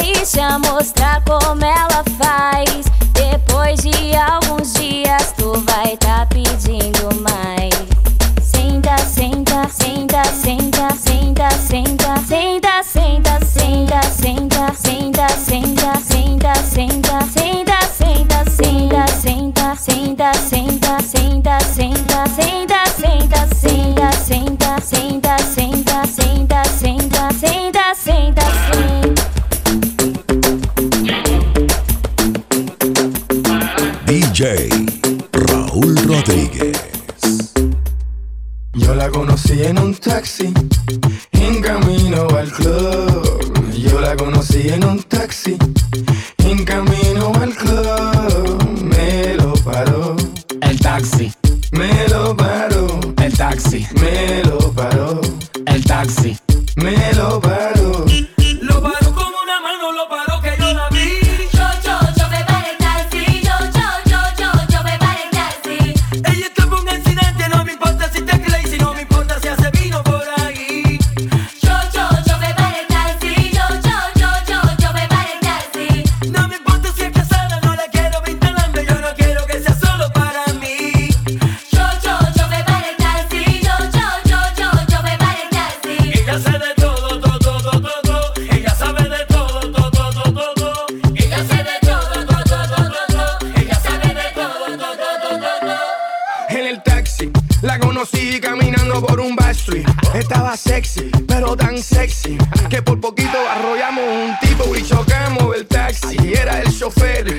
deixa mostrar como ela faz. Depois de alguns dias, tu vai Raúl Rodríguez. Yo la conocí en un taxi caminando por un backstreet. Estaba sexy, pero tan sexy que por poquito arrollamos un tipo y chocamos el taxi. Era el chofer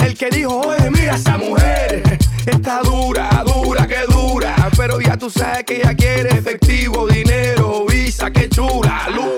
el que dijo: Oye, mira esa mujer. Está dura, dura, que dura. Pero ya tú sabes que ella quiere efectivo, dinero, visa, que chula, luz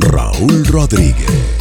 Raúl Rodríguez.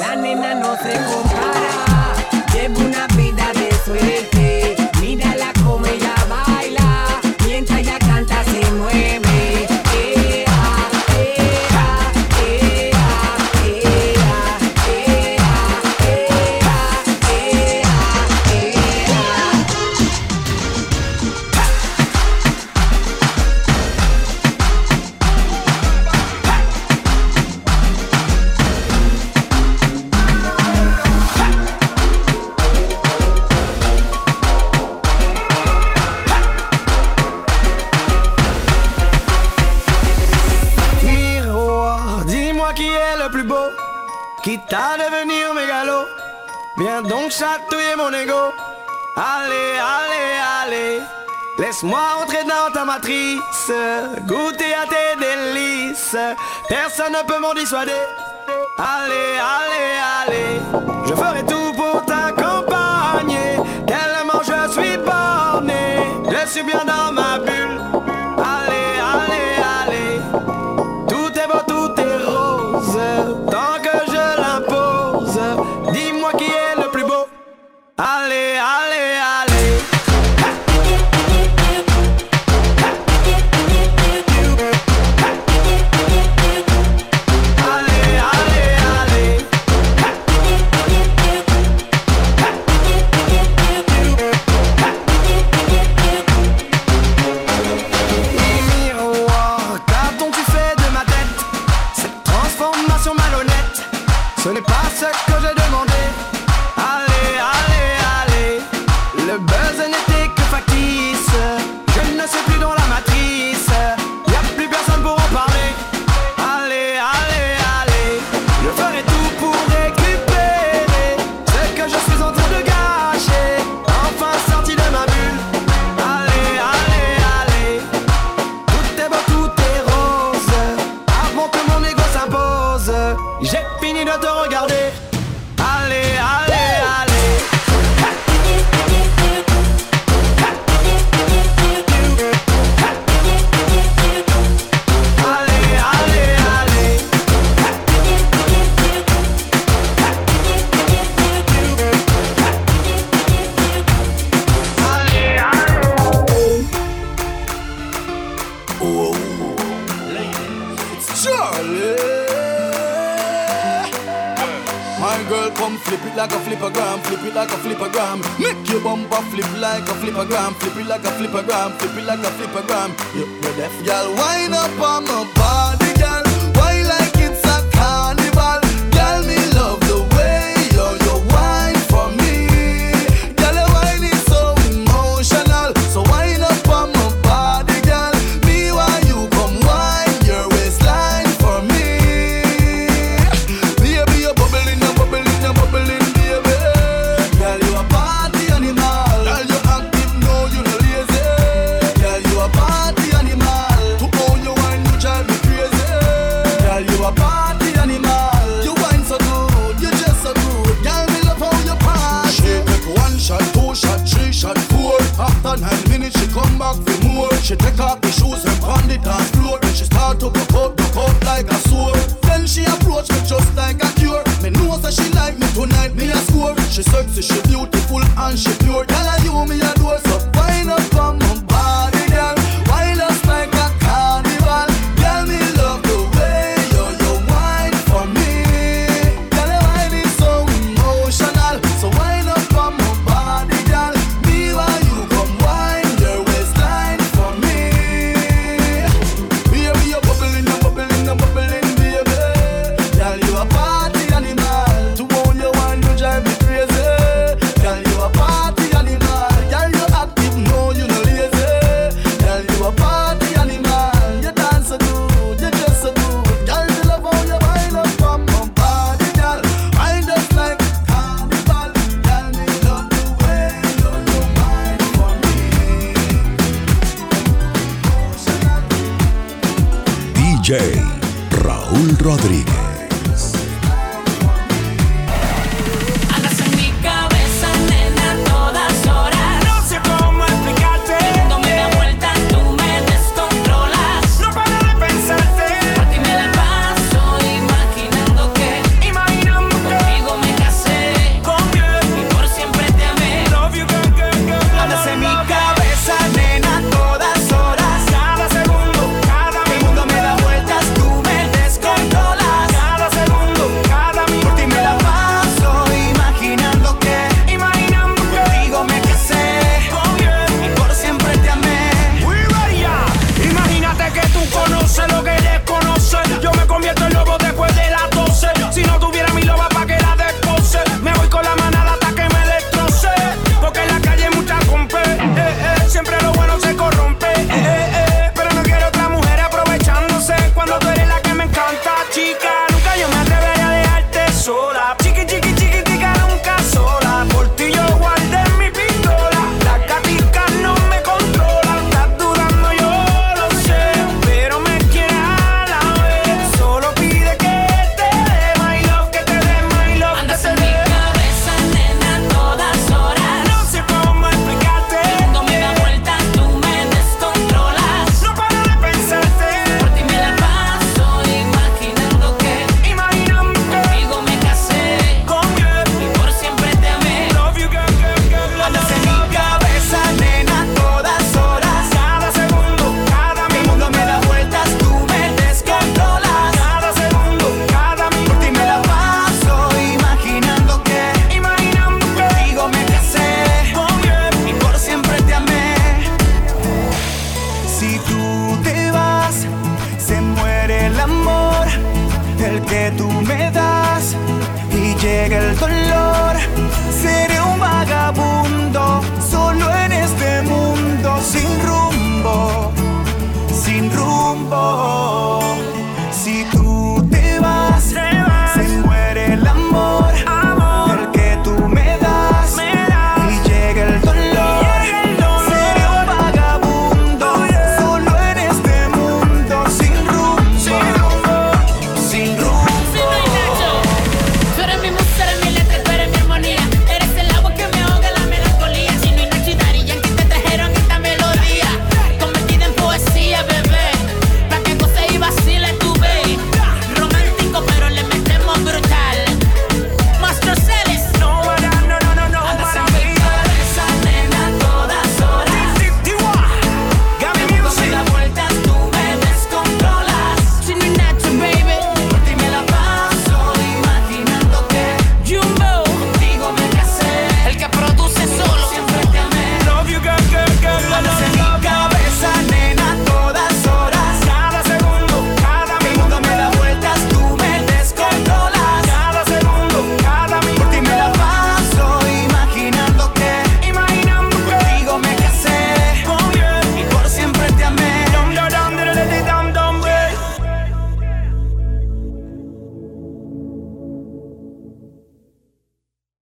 La nena no se compara, lleva una vida de suerte. Viens donc chatouiller mon ego. Allez, allez, allez. Laisse-moi entrer dans ta matrice, goûter à tes délices. Personne ne peut m'en dissuader. Allez, allez, allez. Je ferai tout like a flipagram, Make your bumper flip like a flipagram. Flip it like a flipagram, Flip it like a flipagram. You ready? Y'all wind up on my body. After nine minutes, she come back for more. She take off the shoes and on the dance floor. Then she start to put out, broke out like a sword. Then she approach me just like a cure. Me know that she like me tonight, me a score. She sexy, she beautiful and she pure. Tell her you me a door, so fine up on Raúl Rodríguez. tú me das y llega el dolor. Seré un vagabundo, solo en este mundo, sin rumbo, sin rumbo. Si tú